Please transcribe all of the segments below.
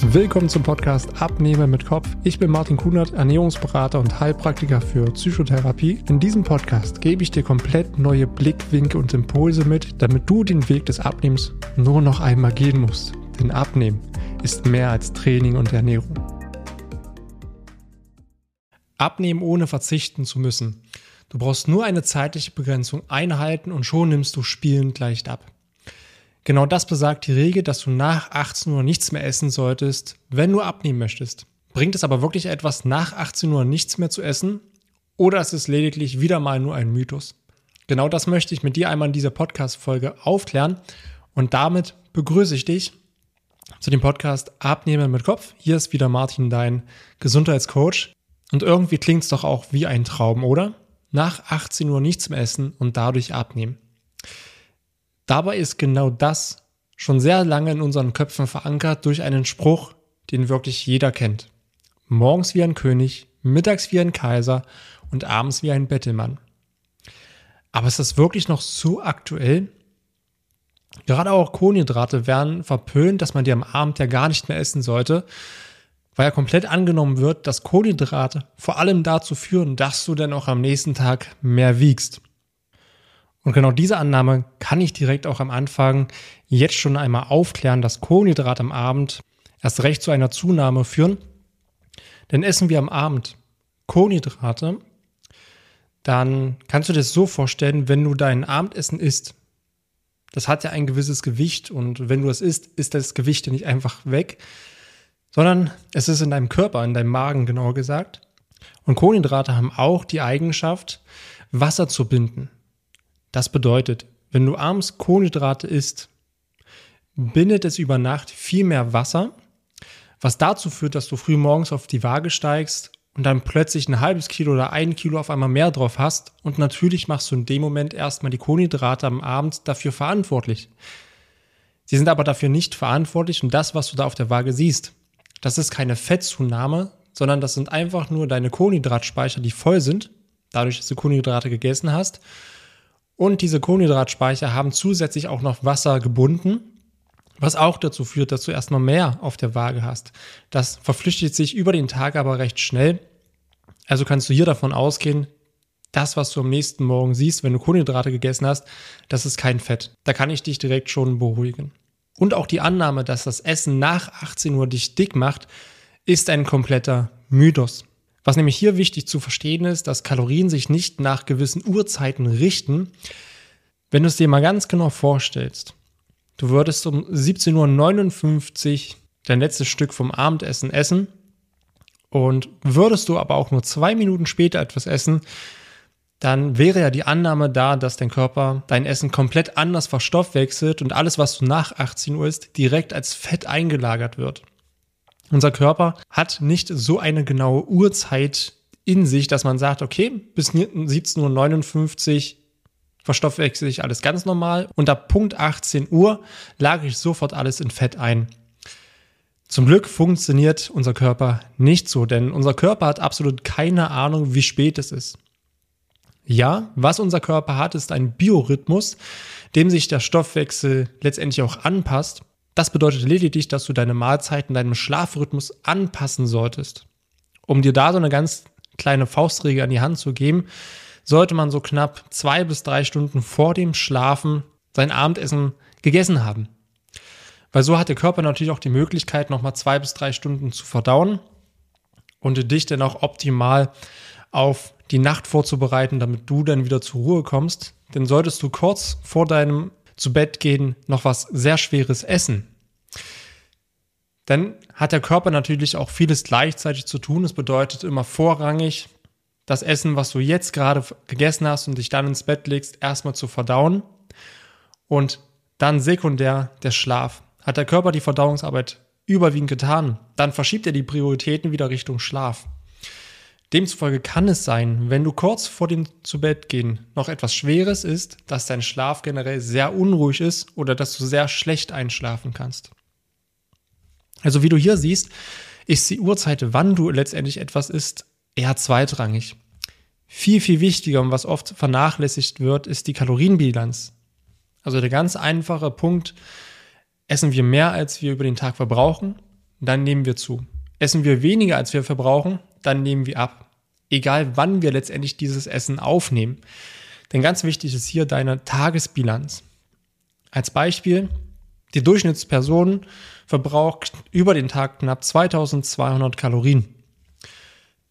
Willkommen zum Podcast Abnehmen mit Kopf. Ich bin Martin Kunert, Ernährungsberater und Heilpraktiker für Psychotherapie. In diesem Podcast gebe ich dir komplett neue Blickwinkel und Impulse mit, damit du den Weg des Abnehmens nur noch einmal gehen musst. Denn Abnehmen ist mehr als Training und Ernährung. Abnehmen ohne verzichten zu müssen. Du brauchst nur eine zeitliche Begrenzung einhalten und schon nimmst du spielend leicht ab. Genau das besagt die Regel, dass du nach 18 Uhr nichts mehr essen solltest, wenn du abnehmen möchtest. Bringt es aber wirklich etwas, nach 18 Uhr nichts mehr zu essen? Oder ist es lediglich wieder mal nur ein Mythos? Genau das möchte ich mit dir einmal in dieser Podcast-Folge aufklären. Und damit begrüße ich dich zu dem Podcast Abnehmen mit Kopf. Hier ist wieder Martin, dein Gesundheitscoach. Und irgendwie klingt es doch auch wie ein Traum, oder? Nach 18 Uhr nichts mehr essen und dadurch abnehmen. Dabei ist genau das schon sehr lange in unseren Köpfen verankert durch einen Spruch, den wirklich jeder kennt. Morgens wie ein König, mittags wie ein Kaiser und abends wie ein Bettelmann. Aber ist das wirklich noch so aktuell? Gerade auch Kohlenhydrate werden verpönt, dass man die am Abend ja gar nicht mehr essen sollte, weil ja komplett angenommen wird, dass Kohlenhydrate vor allem dazu führen, dass du dann auch am nächsten Tag mehr wiegst. Und genau diese Annahme kann ich direkt auch am Anfang jetzt schon einmal aufklären, dass Kohlenhydrate am Abend erst recht zu einer Zunahme führen. Denn essen wir am Abend Kohlenhydrate, dann kannst du dir das so vorstellen, wenn du dein Abendessen isst, das hat ja ein gewisses Gewicht und wenn du es isst, ist das Gewicht ja nicht einfach weg, sondern es ist in deinem Körper, in deinem Magen genauer gesagt. Und Kohlenhydrate haben auch die Eigenschaft, Wasser zu binden. Das bedeutet, wenn du abends Kohlenhydrate isst, bindet es über Nacht viel mehr Wasser, was dazu führt, dass du früh morgens auf die Waage steigst und dann plötzlich ein halbes Kilo oder ein Kilo auf einmal mehr drauf hast. Und natürlich machst du in dem Moment erstmal die Kohlenhydrate am Abend dafür verantwortlich. Sie sind aber dafür nicht verantwortlich und das, was du da auf der Waage siehst, das ist keine Fettzunahme, sondern das sind einfach nur deine Kohlenhydratspeicher, die voll sind, dadurch, dass du Kohlenhydrate gegessen hast und diese Kohlenhydratspeicher haben zusätzlich auch noch Wasser gebunden, was auch dazu führt, dass du erstmal mehr auf der Waage hast. Das verflüchtigt sich über den Tag aber recht schnell. Also kannst du hier davon ausgehen, das, was du am nächsten Morgen siehst, wenn du Kohlenhydrate gegessen hast, das ist kein Fett. Da kann ich dich direkt schon beruhigen. Und auch die Annahme, dass das Essen nach 18 Uhr dich dick macht, ist ein kompletter Mythos. Was nämlich hier wichtig zu verstehen ist, dass Kalorien sich nicht nach gewissen Uhrzeiten richten. Wenn du es dir mal ganz genau vorstellst, du würdest um 17.59 Uhr dein letztes Stück vom Abendessen essen und würdest du aber auch nur zwei Minuten später etwas essen, dann wäre ja die Annahme da, dass dein Körper dein Essen komplett anders verstoffwechselt und alles, was du nach 18 Uhr isst, direkt als Fett eingelagert wird. Unser Körper hat nicht so eine genaue Uhrzeit in sich, dass man sagt, okay, bis 17.59 Uhr verstoffwechsel ich alles ganz normal und ab Punkt 18 Uhr lage ich sofort alles in Fett ein. Zum Glück funktioniert unser Körper nicht so, denn unser Körper hat absolut keine Ahnung, wie spät es ist. Ja, was unser Körper hat, ist ein Biorhythmus, dem sich der Stoffwechsel letztendlich auch anpasst. Das bedeutet lediglich, dass du deine Mahlzeiten deinem Schlafrhythmus anpassen solltest. Um dir da so eine ganz kleine Faustregel an die Hand zu geben, sollte man so knapp zwei bis drei Stunden vor dem Schlafen sein Abendessen gegessen haben. Weil so hat der Körper natürlich auch die Möglichkeit, nochmal zwei bis drei Stunden zu verdauen und dich dann auch optimal auf die Nacht vorzubereiten, damit du dann wieder zur Ruhe kommst. Denn solltest du kurz vor deinem zu Bett gehen noch was sehr Schweres essen, dann hat der Körper natürlich auch vieles gleichzeitig zu tun. Es bedeutet immer vorrangig, das Essen, was du jetzt gerade gegessen hast und dich dann ins Bett legst, erstmal zu verdauen und dann sekundär der Schlaf. Hat der Körper die Verdauungsarbeit überwiegend getan, dann verschiebt er die Prioritäten wieder Richtung Schlaf. Demzufolge kann es sein, wenn du kurz vor dem Zubettgehen noch etwas Schweres ist, dass dein Schlaf generell sehr unruhig ist oder dass du sehr schlecht einschlafen kannst. Also wie du hier siehst, ist die Uhrzeit, wann du letztendlich etwas isst, eher zweitrangig. Viel, viel wichtiger und was oft vernachlässigt wird, ist die Kalorienbilanz. Also der ganz einfache Punkt, essen wir mehr, als wir über den Tag verbrauchen, dann nehmen wir zu. Essen wir weniger, als wir verbrauchen, dann nehmen wir ab. Egal wann wir letztendlich dieses Essen aufnehmen. Denn ganz wichtig ist hier deine Tagesbilanz. Als Beispiel, die Durchschnittsperson verbraucht über den Tag knapp 2200 Kalorien.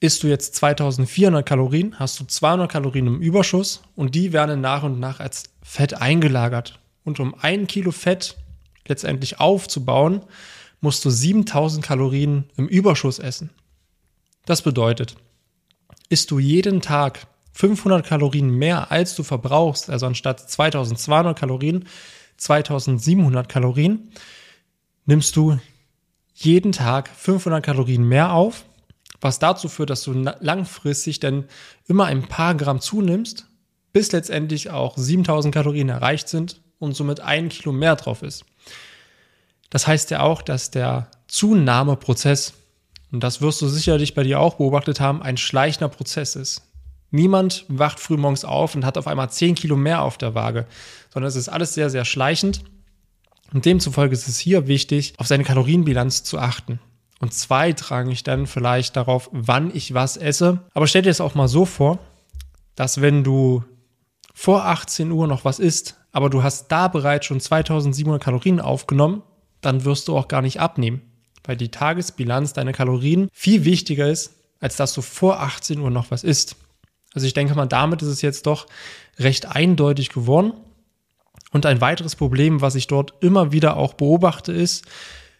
Isst du jetzt 2400 Kalorien, hast du 200 Kalorien im Überschuss und die werden nach und nach als Fett eingelagert. Und um ein Kilo Fett letztendlich aufzubauen, musst du 7000 Kalorien im Überschuss essen. Das bedeutet, isst du jeden Tag 500 Kalorien mehr, als du verbrauchst, also anstatt 2200 Kalorien, 2700 Kalorien, nimmst du jeden Tag 500 Kalorien mehr auf, was dazu führt, dass du langfristig dann immer ein paar Gramm zunimmst, bis letztendlich auch 7000 Kalorien erreicht sind und somit ein Kilo mehr drauf ist. Das heißt ja auch, dass der Zunahmeprozess, und das wirst du sicherlich bei dir auch beobachtet haben, ein schleichender Prozess ist. Niemand wacht frühmorgens auf und hat auf einmal 10 Kilo mehr auf der Waage, sondern es ist alles sehr, sehr schleichend. Und demzufolge ist es hier wichtig, auf seine Kalorienbilanz zu achten. Und zweitrangig dann vielleicht darauf, wann ich was esse. Aber stell dir es auch mal so vor, dass wenn du vor 18 Uhr noch was isst, aber du hast da bereits schon 2700 Kalorien aufgenommen, dann wirst du auch gar nicht abnehmen, weil die Tagesbilanz deiner Kalorien viel wichtiger ist, als dass du vor 18 Uhr noch was isst. Also ich denke mal, damit ist es jetzt doch recht eindeutig geworden. Und ein weiteres Problem, was ich dort immer wieder auch beobachte, ist,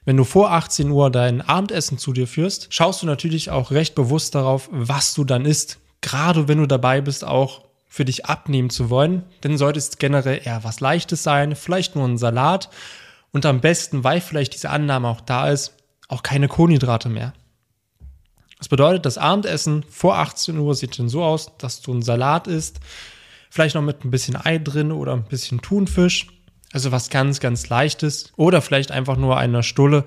wenn du vor 18 Uhr dein Abendessen zu dir führst, schaust du natürlich auch recht bewusst darauf, was du dann isst. Gerade wenn du dabei bist, auch für dich abnehmen zu wollen, dann sollte es generell eher was Leichtes sein, vielleicht nur ein Salat und am besten, weil vielleicht diese Annahme auch da ist, auch keine Kohlenhydrate mehr. Das bedeutet, das Abendessen vor 18 Uhr sieht dann so aus, dass du einen Salat isst, vielleicht noch mit ein bisschen Ei drin oder ein bisschen Thunfisch, also was ganz, ganz leichtes oder vielleicht einfach nur eine Stulle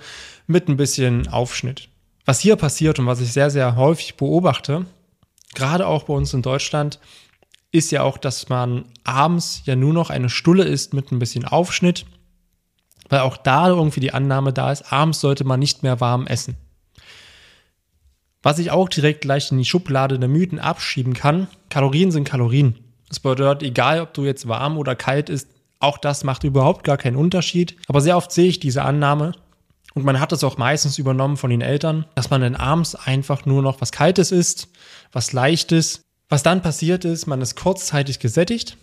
mit ein bisschen Aufschnitt. Was hier passiert und was ich sehr, sehr häufig beobachte, gerade auch bei uns in Deutschland, ist ja auch, dass man abends ja nur noch eine Stulle isst mit ein bisschen Aufschnitt, weil auch da irgendwie die Annahme da ist, abends sollte man nicht mehr warm essen. Was ich auch direkt gleich in die Schublade der Mythen abschieben kann, Kalorien sind Kalorien. Das bedeutet, egal ob du jetzt warm oder kalt isst, auch das macht überhaupt gar keinen Unterschied. Aber sehr oft sehe ich diese Annahme und man hat es auch meistens übernommen von den Eltern, dass man dann abends einfach nur noch was Kaltes isst, was Leichtes. Was dann passiert ist, man ist kurzzeitig gesättigt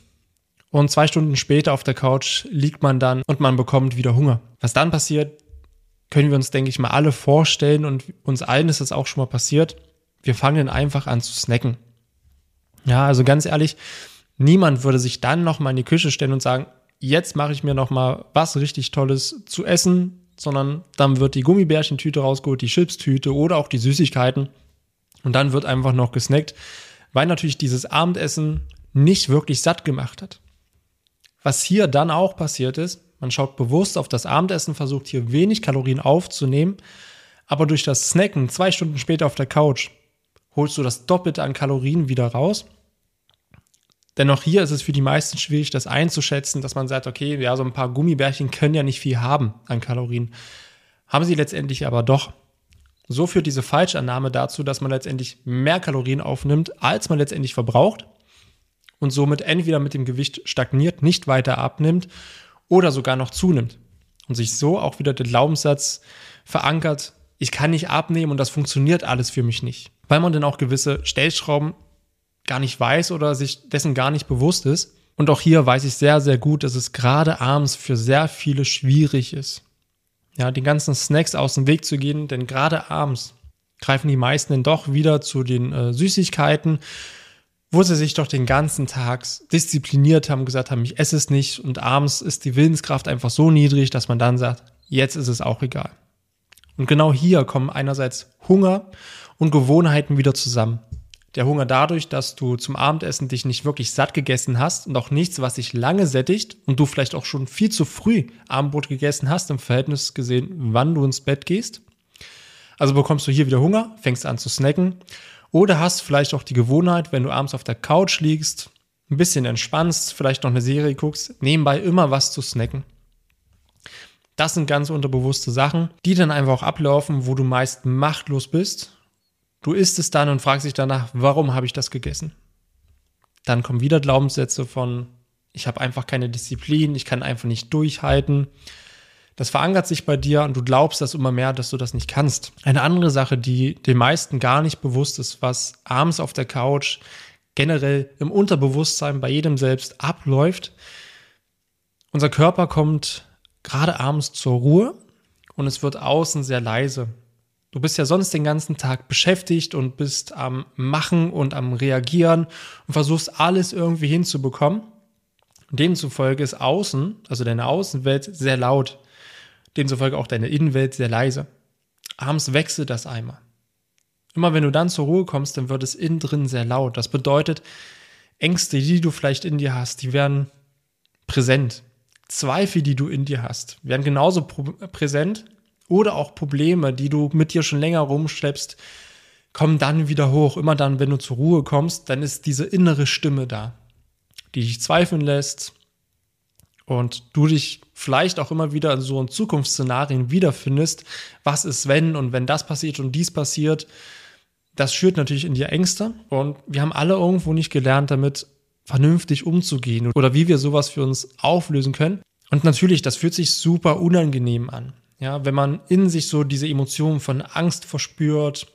und zwei Stunden später auf der Couch liegt man dann und man bekommt wieder Hunger. Was dann passiert, können wir uns, denke ich mal, alle vorstellen und uns allen ist das auch schon mal passiert. Wir fangen einfach an zu snacken. Ja, also ganz ehrlich, niemand würde sich dann noch mal in die Küche stellen und sagen, jetzt mache ich mir noch mal was richtig Tolles zu essen, sondern dann wird die Gummibärchentüte rausgeholt, die Chipstüte oder auch die Süßigkeiten und dann wird einfach noch gesnackt, weil natürlich dieses Abendessen nicht wirklich satt gemacht hat. Was hier dann auch passiert ist, man schaut bewusst auf das Abendessen, versucht hier wenig Kalorien aufzunehmen, aber durch das Snacken zwei Stunden später auf der Couch holst du das Doppelte an Kalorien wieder raus. Denn auch hier ist es für die meisten schwierig, das einzuschätzen, dass man sagt, okay, ja, so ein paar Gummibärchen können ja nicht viel haben an Kalorien. Haben sie letztendlich aber doch. So führt diese Falschannahme dazu, dass man letztendlich mehr Kalorien aufnimmt, als man letztendlich verbraucht und somit entweder mit dem Gewicht stagniert, nicht weiter abnimmt oder sogar noch zunimmt und sich so auch wieder der Glaubenssatz verankert, ich kann nicht abnehmen und das funktioniert alles für mich nicht. Weil man dann auch gewisse Stellschrauben gar nicht weiß oder sich dessen gar nicht bewusst ist. Und auch hier weiß ich sehr, sehr gut, dass es gerade abends für sehr viele schwierig ist. Ja, die ganzen Snacks aus dem Weg zu gehen, denn gerade abends greifen die meisten dann doch wieder zu den äh, Süßigkeiten wo sie sich doch den ganzen Tag diszipliniert haben, gesagt haben, ich esse es nicht und abends ist die Willenskraft einfach so niedrig, dass man dann sagt, jetzt ist es auch egal. Und genau hier kommen einerseits Hunger und Gewohnheiten wieder zusammen. Der Hunger dadurch, dass du zum Abendessen dich nicht wirklich satt gegessen hast und auch nichts, was dich lange sättigt und du vielleicht auch schon viel zu früh Abendbrot gegessen hast, im Verhältnis gesehen, wann du ins Bett gehst. Also bekommst du hier wieder Hunger, fängst an zu snacken oder hast vielleicht auch die Gewohnheit, wenn du abends auf der Couch liegst, ein bisschen entspannst, vielleicht noch eine Serie guckst, nebenbei immer was zu snacken. Das sind ganz unterbewusste Sachen, die dann einfach auch ablaufen, wo du meist machtlos bist. Du isst es dann und fragst dich danach, warum habe ich das gegessen? Dann kommen wieder Glaubenssätze von, ich habe einfach keine Disziplin, ich kann einfach nicht durchhalten. Das verankert sich bei dir und du glaubst das immer mehr, dass du das nicht kannst. Eine andere Sache, die den meisten gar nicht bewusst ist, was abends auf der Couch generell im Unterbewusstsein bei jedem selbst abläuft. Unser Körper kommt gerade abends zur Ruhe und es wird außen sehr leise. Du bist ja sonst den ganzen Tag beschäftigt und bist am Machen und am Reagieren und versuchst alles irgendwie hinzubekommen. Demzufolge ist außen, also deine Außenwelt, sehr laut. Demzufolge auch deine Innenwelt sehr leise. Abends wechselt das einmal. Immer wenn du dann zur Ruhe kommst, dann wird es innen drin sehr laut. Das bedeutet, Ängste, die du vielleicht in dir hast, die werden präsent. Zweifel, die du in dir hast, werden genauso präsent oder auch Probleme, die du mit dir schon länger rumschleppst, kommen dann wieder hoch. Immer dann, wenn du zur Ruhe kommst, dann ist diese innere Stimme da, die dich zweifeln lässt und du dich vielleicht auch immer wieder in so in Zukunftsszenarien wiederfindest. Was ist, wenn und wenn das passiert und dies passiert? Das schürt natürlich in dir Ängste und wir haben alle irgendwo nicht gelernt, damit vernünftig umzugehen oder wie wir sowas für uns auflösen können. Und natürlich, das fühlt sich super unangenehm an. Ja, wenn man in sich so diese Emotionen von Angst verspürt,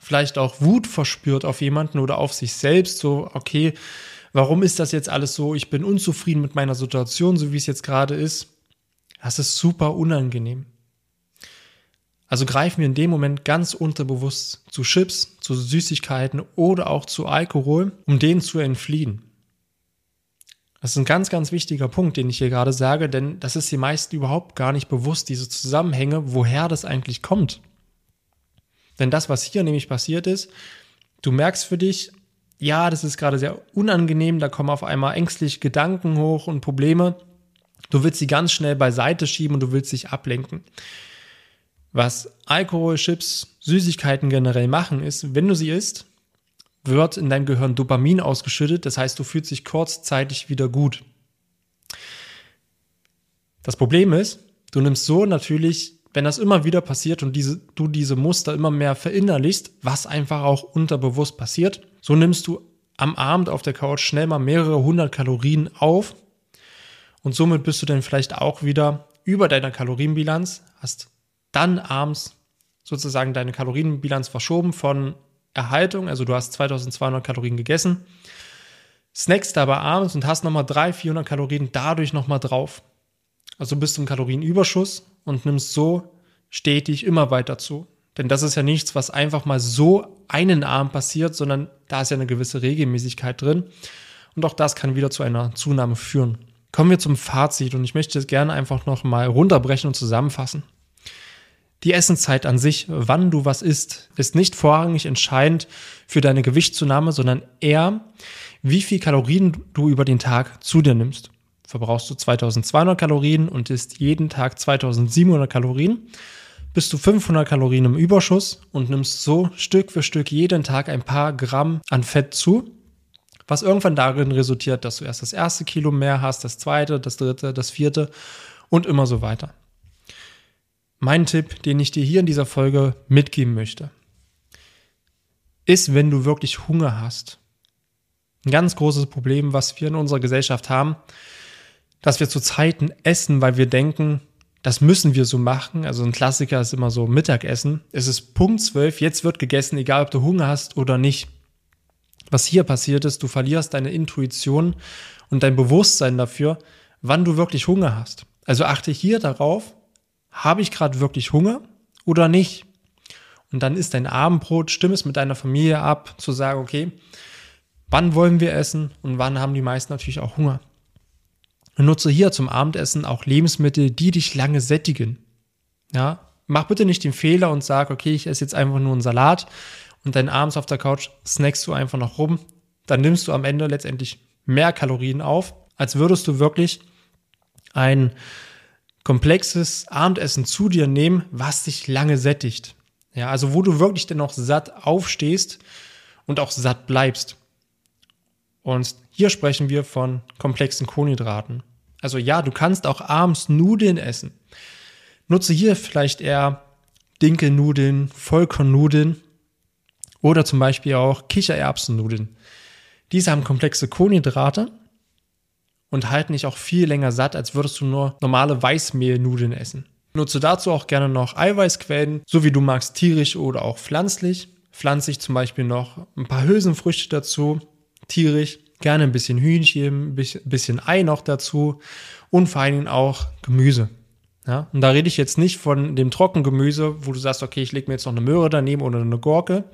vielleicht auch Wut verspürt auf jemanden oder auf sich selbst, so, okay, warum ist das jetzt alles so? Ich bin unzufrieden mit meiner Situation, so wie es jetzt gerade ist. Das ist super unangenehm. Also greifen wir in dem Moment ganz unterbewusst zu Chips, zu Süßigkeiten oder auch zu Alkohol, um denen zu entfliehen. Das ist ein ganz, ganz wichtiger Punkt, den ich hier gerade sage, denn das ist die meisten überhaupt gar nicht bewusst, diese Zusammenhänge, woher das eigentlich kommt. Denn das, was hier nämlich passiert ist, du merkst für dich, ja, das ist gerade sehr unangenehm, da kommen auf einmal ängstlich Gedanken hoch und Probleme. Du willst sie ganz schnell beiseite schieben und du willst dich ablenken. Was Alkohol, Chips, Süßigkeiten generell machen, ist, wenn du sie isst, wird in deinem Gehirn Dopamin ausgeschüttet. Das heißt, du fühlst dich kurzzeitig wieder gut. Das Problem ist, du nimmst so natürlich, wenn das immer wieder passiert und diese, du diese Muster immer mehr verinnerlichst, was einfach auch unterbewusst passiert, so nimmst du am Abend auf der Couch schnell mal mehrere hundert Kalorien auf und somit bist du dann vielleicht auch wieder über deiner Kalorienbilanz, hast dann abends sozusagen deine Kalorienbilanz verschoben von Erhaltung, also du hast 2200 Kalorien gegessen, snackst aber abends und hast nochmal 300, 400 Kalorien dadurch nochmal drauf. Also bist du im Kalorienüberschuss und nimmst so stetig immer weiter zu. Denn das ist ja nichts, was einfach mal so einen Abend passiert, sondern da ist ja eine gewisse Regelmäßigkeit drin. Und auch das kann wieder zu einer Zunahme führen. Kommen wir zum Fazit und ich möchte es gerne einfach nochmal runterbrechen und zusammenfassen. Die Essenszeit an sich, wann du was isst, ist nicht vorrangig entscheidend für deine Gewichtszunahme, sondern eher, wie viel Kalorien du über den Tag zu dir nimmst. Verbrauchst du 2200 Kalorien und isst jeden Tag 2700 Kalorien, bist du 500 Kalorien im Überschuss und nimmst so Stück für Stück jeden Tag ein paar Gramm an Fett zu, was irgendwann darin resultiert, dass du erst das erste Kilo mehr hast, das zweite, das dritte, das vierte und immer so weiter mein Tipp, den ich dir hier in dieser Folge mitgeben möchte, ist, wenn du wirklich Hunger hast. Ein ganz großes Problem, was wir in unserer Gesellschaft haben, dass wir zu Zeiten essen, weil wir denken, das müssen wir so machen. Also ein Klassiker ist immer so Mittagessen. Es ist Punkt 12, jetzt wird gegessen, egal ob du Hunger hast oder nicht. Was hier passiert ist, du verlierst deine Intuition und dein Bewusstsein dafür, wann du wirklich Hunger hast. Also achte hier darauf, habe ich gerade wirklich Hunger oder nicht? Und dann ist dein Abendbrot, stimm es mit deiner Familie ab, zu sagen, okay, wann wollen wir essen und wann haben die meisten natürlich auch Hunger. Nutze hier zum Abendessen auch Lebensmittel, die dich lange sättigen. Ja, mach bitte nicht den Fehler und sag, okay, ich esse jetzt einfach nur einen Salat und dann abends auf der Couch snackst du einfach noch rum. Dann nimmst du am Ende letztendlich mehr Kalorien auf, als würdest du wirklich ein komplexes Abendessen zu dir nehmen, was dich lange sättigt. Ja, also wo du wirklich dennoch satt aufstehst und auch satt bleibst. Und hier sprechen wir von komplexen Kohlenhydraten. Also ja, du kannst auch abends Nudeln essen. Nutze hier vielleicht eher Dinkelnudeln, Vollkornnudeln oder zum Beispiel auch Kichererbsennudeln. Diese haben komplexe Kohlenhydrate und halten dich auch viel länger satt, als würdest du nur normale Weißmehlnudeln essen. Nutze dazu auch gerne noch Eiweißquellen, so wie du magst, tierisch oder auch pflanzlich. Pflanzlich zum Beispiel noch ein paar Hülsenfrüchte dazu, tierisch, gerne ein bisschen Hühnchen, ein bisschen Ei noch dazu und vor allen Dingen auch Gemüse. Ja, und da rede ich jetzt nicht von dem Trockengemüse, wo du sagst, okay, ich lege mir jetzt noch eine Möhre daneben oder eine Gurke,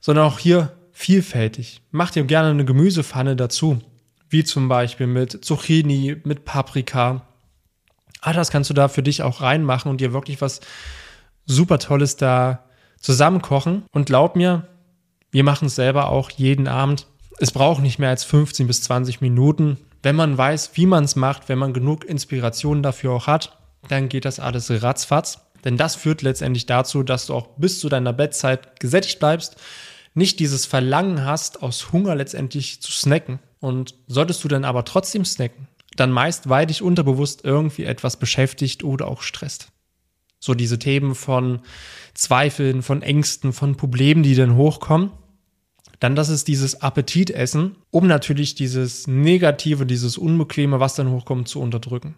sondern auch hier vielfältig. Mach dir gerne eine Gemüsepfanne dazu, wie zum Beispiel mit Zucchini, mit Paprika. Ah, das kannst du da für dich auch reinmachen und dir wirklich was super Tolles da zusammenkochen. Und glaub mir, wir machen es selber auch jeden Abend. Es braucht nicht mehr als 15 bis 20 Minuten. Wenn man weiß, wie man es macht, wenn man genug Inspiration dafür auch hat, dann geht das alles ratzfatz. Denn das führt letztendlich dazu, dass du auch bis zu deiner Bettzeit gesättigt bleibst, nicht dieses Verlangen hast, aus Hunger letztendlich zu snacken. Und solltest du dann aber trotzdem snacken, dann meist, weil dich unterbewusst irgendwie etwas beschäftigt oder auch stresst. So diese Themen von Zweifeln, von Ängsten, von Problemen, die dann hochkommen. Dann das ist dieses Appetitessen, um natürlich dieses Negative, dieses Unbequeme, was dann hochkommt, zu unterdrücken.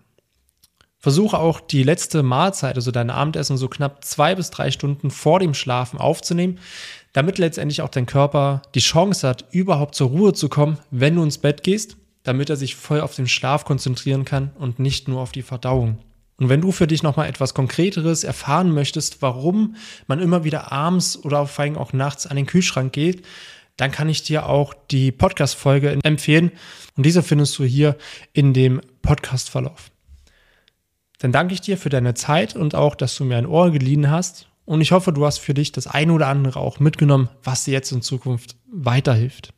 Versuche auch die letzte Mahlzeit, also dein Abendessen, so knapp zwei bis drei Stunden vor dem Schlafen aufzunehmen, damit letztendlich auch dein Körper die Chance hat, überhaupt zur Ruhe zu kommen, wenn du ins Bett gehst, damit er sich voll auf den Schlaf konzentrieren kann und nicht nur auf die Verdauung. Und wenn du für dich nochmal etwas Konkreteres erfahren möchtest, warum man immer wieder abends oder vor allem auch nachts an den Kühlschrank geht, dann kann ich dir auch die Podcast-Folge empfehlen. Und diese findest du hier in dem Podcast-Verlauf. Dann danke ich dir für deine Zeit und auch, dass du mir ein Ohr geliehen hast. Und ich hoffe, du hast für dich das eine oder andere auch mitgenommen, was dir jetzt in Zukunft weiterhilft.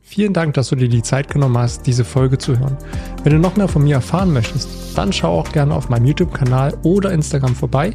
Vielen Dank, dass du dir die Zeit genommen hast, diese Folge zu hören. Wenn du noch mehr von mir erfahren möchtest, dann schau auch gerne auf meinem YouTube-Kanal oder Instagram vorbei.